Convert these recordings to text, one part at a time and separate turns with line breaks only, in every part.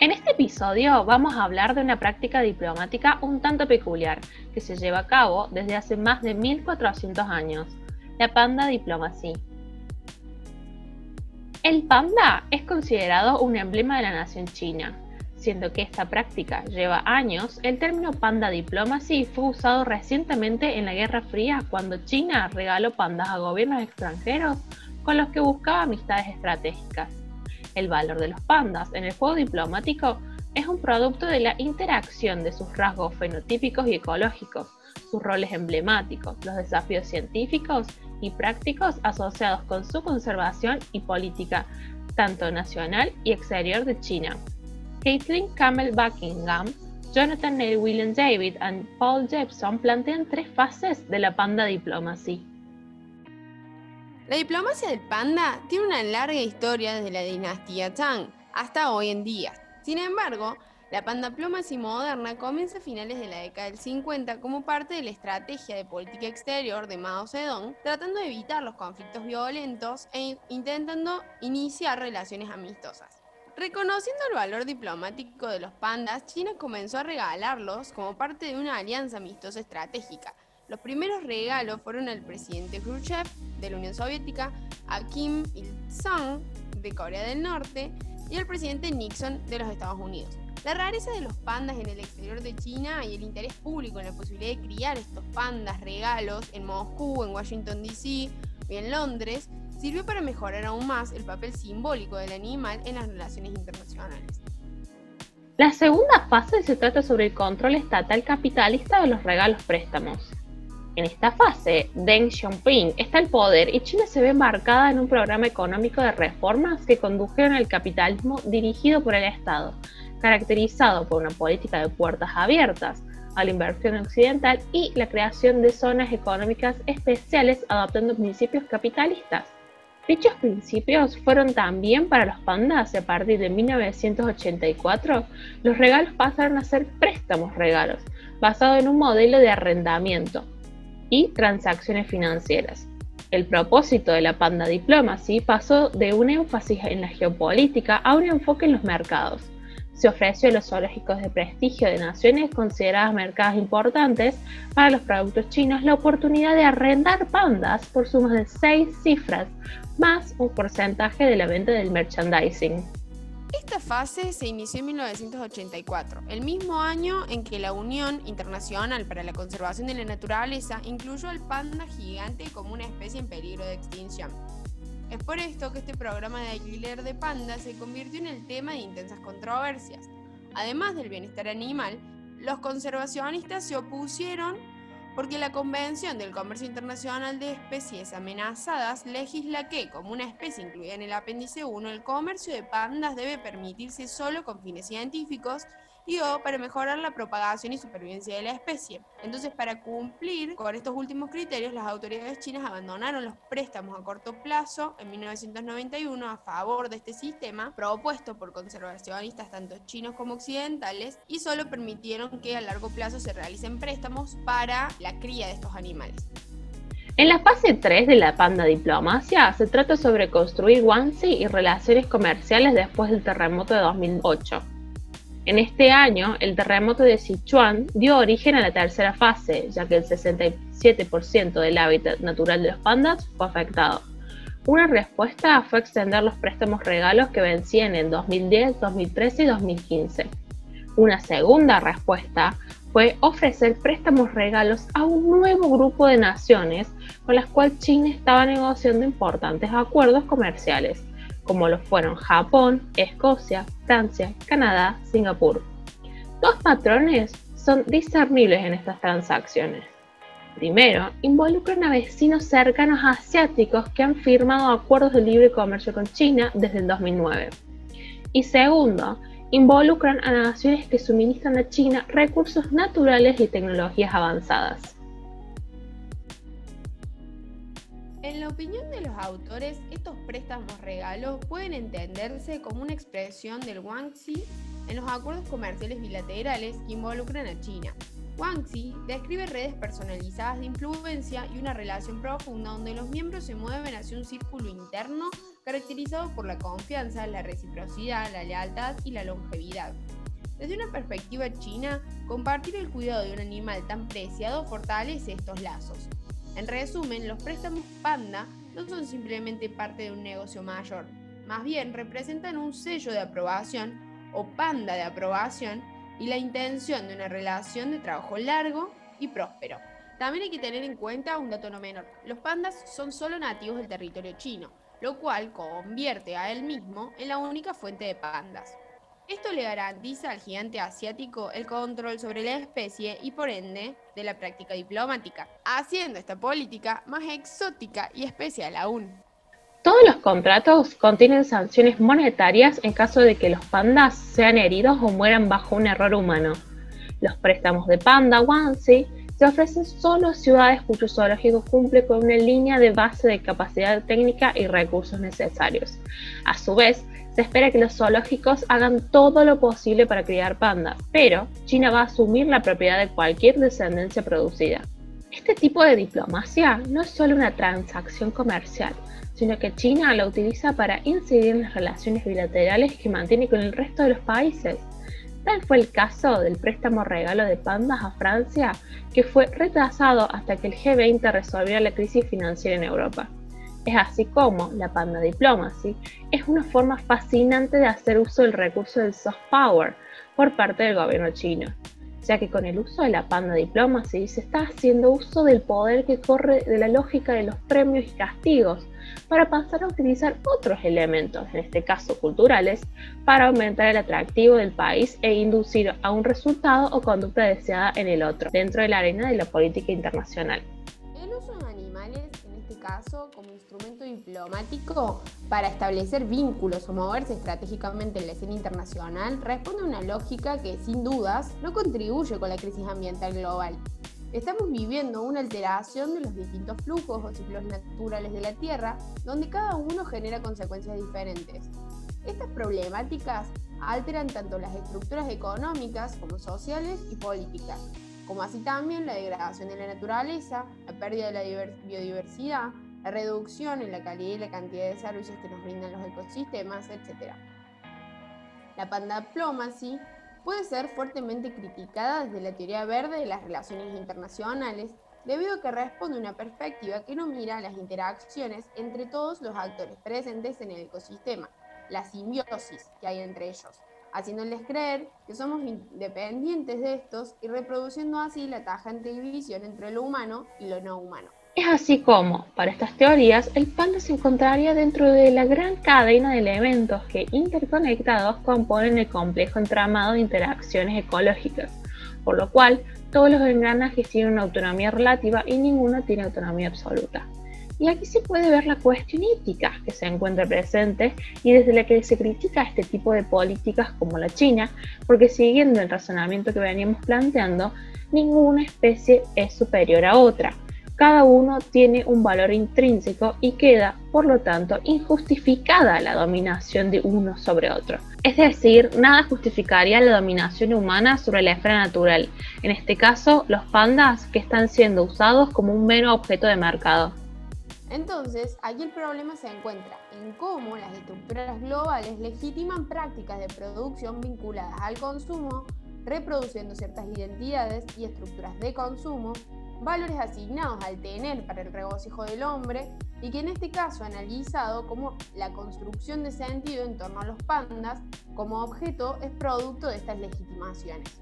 En este episodio vamos a hablar de una práctica diplomática un tanto peculiar que se lleva a cabo desde hace más de 1400 años, la panda diplomacy. El panda es considerado un emblema de la nación china. Siendo que esta práctica lleva años, el término panda diplomacy fue usado recientemente en la Guerra Fría cuando China regaló pandas a gobiernos extranjeros con los que buscaba amistades estratégicas. El valor de los pandas en el juego diplomático es un producto de la interacción de sus rasgos fenotípicos y ecológicos, sus roles emblemáticos, los desafíos científicos y prácticos asociados con su conservación y política, tanto nacional y exterior de China. Caitlin Campbell Buckingham, Jonathan Neil William David y Paul Jepson plantean tres fases de la panda diplomacy.
La diplomacia del panda tiene una larga historia desde la dinastía Tang hasta hoy en día. Sin embargo, la pandaplomacia moderna comienza a finales de la década del 50 como parte de la estrategia de política exterior de Mao Zedong, tratando de evitar los conflictos violentos e intentando iniciar relaciones amistosas. Reconociendo el valor diplomático de los pandas, China comenzó a regalarlos como parte de una alianza amistosa estratégica. Los primeros regalos fueron al presidente Khrushchev de la Unión Soviética, a Kim Il-sung de Corea del Norte y al presidente Nixon de los Estados Unidos. La rareza de los pandas en el exterior de China y el interés público en la posibilidad de criar estos pandas regalos en Moscú, en Washington DC y en Londres sirvió para mejorar aún más el papel simbólico del animal en las relaciones internacionales.
La segunda fase se trata sobre el control estatal capitalista de los regalos préstamos. En esta fase, Deng Xiaoping está al poder y China se ve embarcada en un programa económico de reformas que condujeron al capitalismo dirigido por el Estado, caracterizado por una política de puertas abiertas a la inversión occidental y la creación de zonas económicas especiales adoptando principios capitalistas. Dichos principios fueron también para los pandas a partir de 1984. Los regalos pasaron a ser préstamos regalos, basado en un modelo de arrendamiento y transacciones financieras. El propósito de la Panda Diplomacy pasó de un énfasis en la geopolítica a un enfoque en los mercados se ofreció a los zoológicos de prestigio de naciones consideradas mercados importantes para los productos chinos la oportunidad de arrendar pandas por sumas de seis cifras, más un porcentaje de la venta del merchandising.
Esta fase se inició en 1984, el mismo año en que la Unión Internacional para la Conservación de la Naturaleza incluyó al panda gigante como una especie en peligro de extinción. Es por esto que este programa de alquiler de pandas se convirtió en el tema de intensas controversias. Además del bienestar animal, los conservacionistas se opusieron porque la Convención del Comercio Internacional de Especies Amenazadas legisla que, como una especie incluida en el apéndice 1, el comercio de pandas debe permitirse solo con fines científicos para mejorar la propagación y supervivencia de la especie. Entonces, para cumplir con estos últimos criterios, las autoridades chinas abandonaron los préstamos a corto plazo en 1991 a favor de este sistema propuesto por conservacionistas tanto chinos como occidentales y solo permitieron que a largo plazo se realicen préstamos para la cría de estos animales.
En la fase 3 de la panda diplomacia se trata sobre construir Guangxi y relaciones comerciales después del terremoto de 2008. En este año, el terremoto de Sichuan dio origen a la tercera fase, ya que el 67% del hábitat natural de los pandas fue afectado. Una respuesta fue extender los préstamos regalos que vencían en 2010, 2013 y 2015. Una segunda respuesta fue ofrecer préstamos regalos a un nuevo grupo de naciones con las cuales China estaba negociando importantes acuerdos comerciales como lo fueron Japón, Escocia, Francia, Canadá, Singapur. Dos patrones son discernibles en estas transacciones. Primero, involucran a vecinos cercanos asiáticos que han firmado acuerdos de libre comercio con China desde el 2009. Y segundo, involucran a naciones que suministran a China recursos naturales y tecnologías avanzadas.
En la opinión de los autores, estos préstamos regalos pueden entenderse como una expresión del Guangxi en los acuerdos comerciales bilaterales que involucran a China. Guangxi describe redes personalizadas de influencia y una relación profunda donde los miembros se mueven hacia un círculo interno caracterizado por la confianza, la reciprocidad, la lealtad y la longevidad. Desde una perspectiva china, compartir el cuidado de un animal tan preciado fortalece estos lazos. En resumen, los préstamos panda no son simplemente parte de un negocio mayor, más bien representan un sello de aprobación o panda de aprobación y la intención de una relación de trabajo largo y próspero. También hay que tener en cuenta un dato no menor. Los pandas son solo nativos del territorio chino, lo cual convierte a él mismo en la única fuente de pandas. Esto le garantiza al gigante asiático el control sobre la especie y por ende de la práctica diplomática, haciendo esta política más exótica y especial aún.
Todos los contratos contienen sanciones monetarias en caso de que los pandas sean heridos o mueran bajo un error humano. Los préstamos de panda Wansi se ofrecen solo a ciudades cuyo zoológico cumple con una línea de base de capacidad técnica y recursos necesarios. A su vez, se espera que los zoológicos hagan todo lo posible para criar panda, pero China va a asumir la propiedad de cualquier descendencia producida. Este tipo de diplomacia no es solo una transacción comercial, sino que China la utiliza para incidir en las relaciones bilaterales que mantiene con el resto de los países. Tal fue el caso del préstamo regalo de pandas a Francia, que fue retrasado hasta que el G20 resolviera la crisis financiera en Europa. Es así como la Panda Diplomacy es una forma fascinante de hacer uso del recurso del soft power por parte del gobierno chino, ya que con el uso de la Panda Diplomacy se está haciendo uso del poder que corre de la lógica de los premios y castigos para pasar a utilizar otros elementos, en este caso culturales, para aumentar el atractivo del país e inducir a un resultado o conducta deseada en el otro, dentro de la arena de la política internacional.
Caso, como instrumento diplomático para establecer vínculos o moverse estratégicamente en la escena internacional, responde a una lógica que, sin dudas, no contribuye con la crisis ambiental global, Estamos viviendo una alteración de los distintos flujos o ciclos naturales de la Tierra, donde cada uno genera consecuencias diferentes. Estas problemáticas alteran tanto las estructuras económicas como sociales y políticas, como así también la degradación de la naturaleza, la pérdida de la biodiversidad, la reducción en la calidad y la cantidad de servicios que nos brindan los ecosistemas, etc. La pandaplomacy puede ser fuertemente criticada desde la teoría verde de las relaciones internacionales, debido a que responde a una perspectiva que no mira las interacciones entre todos los actores presentes en el ecosistema, la simbiosis que hay entre ellos, haciéndoles creer que somos independientes de estos y reproduciendo así la tajante división entre lo humano y lo no humano.
Es así como, para estas teorías, el panda se encontraría dentro de la gran cadena de elementos que interconectados componen el complejo entramado de interacciones ecológicas, por lo cual todos los engranajes tienen una autonomía relativa y ninguno tiene autonomía absoluta. Y aquí se puede ver la cuestión ética que se encuentra presente y desde la que se critica este tipo de políticas como la China, porque siguiendo el razonamiento que veníamos planteando, ninguna especie es superior a otra cada uno tiene un valor intrínseco y queda, por lo tanto, injustificada la dominación de uno sobre otro. Es decir, nada justificaría la dominación humana sobre la esfera natural, en este caso los pandas que están siendo usados como un mero objeto de mercado.
Entonces, aquí el problema se encuentra en cómo las estructuras globales legitiman prácticas de producción vinculadas al consumo, reproduciendo ciertas identidades y estructuras de consumo valores asignados al tener para el regocijo del hombre y que en este caso analizado como la construcción de sentido en torno a los pandas como objeto es producto de estas legitimaciones.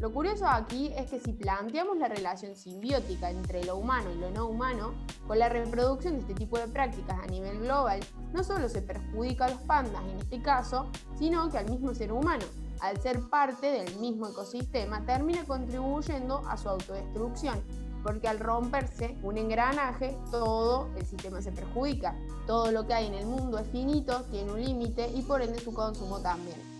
Lo curioso aquí es que si planteamos la relación simbiótica entre lo humano y lo no humano, con la reproducción de este tipo de prácticas a nivel global, no solo se perjudica a los pandas en este caso, sino que al mismo ser humano, al ser parte del mismo ecosistema, termina contribuyendo a su autodestrucción porque al romperse un engranaje, todo el sistema se perjudica. Todo lo que hay en el mundo es finito, tiene un límite y por ende su consumo también.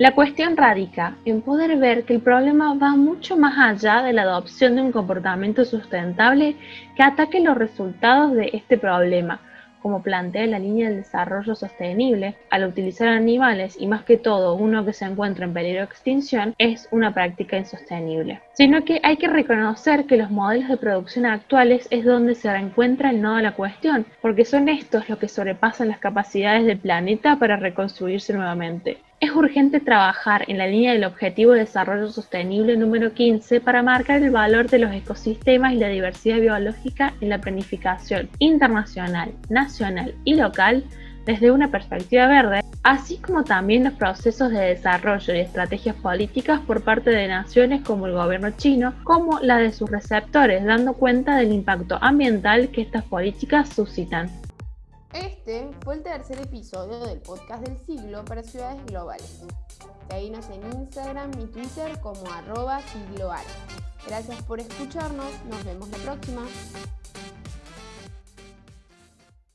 La cuestión radica en poder ver que el problema va mucho más allá de la adopción de un comportamiento sustentable que ataque los resultados de este problema, como plantea la línea del desarrollo sostenible, al utilizar animales y más que todo uno que se encuentra en peligro de extinción, es una práctica insostenible. Sino que hay que reconocer que los modelos de producción actuales es donde se encuentra el nodo de la cuestión, porque son estos los que sobrepasan las capacidades del planeta para reconstruirse nuevamente. Es urgente trabajar en la línea del Objetivo de Desarrollo Sostenible número 15 para marcar el valor de los ecosistemas y la diversidad biológica en la planificación internacional, nacional y local desde una perspectiva verde, así como también los procesos de desarrollo y estrategias políticas por parte de naciones como el gobierno chino, como la de sus receptores, dando cuenta del impacto ambiental que estas políticas suscitan.
Este fue el tercer episodio del podcast del siglo para ciudades globales. Seguinos en Instagram y Twitter como arroba sigloar. Gracias por escucharnos, nos vemos la próxima.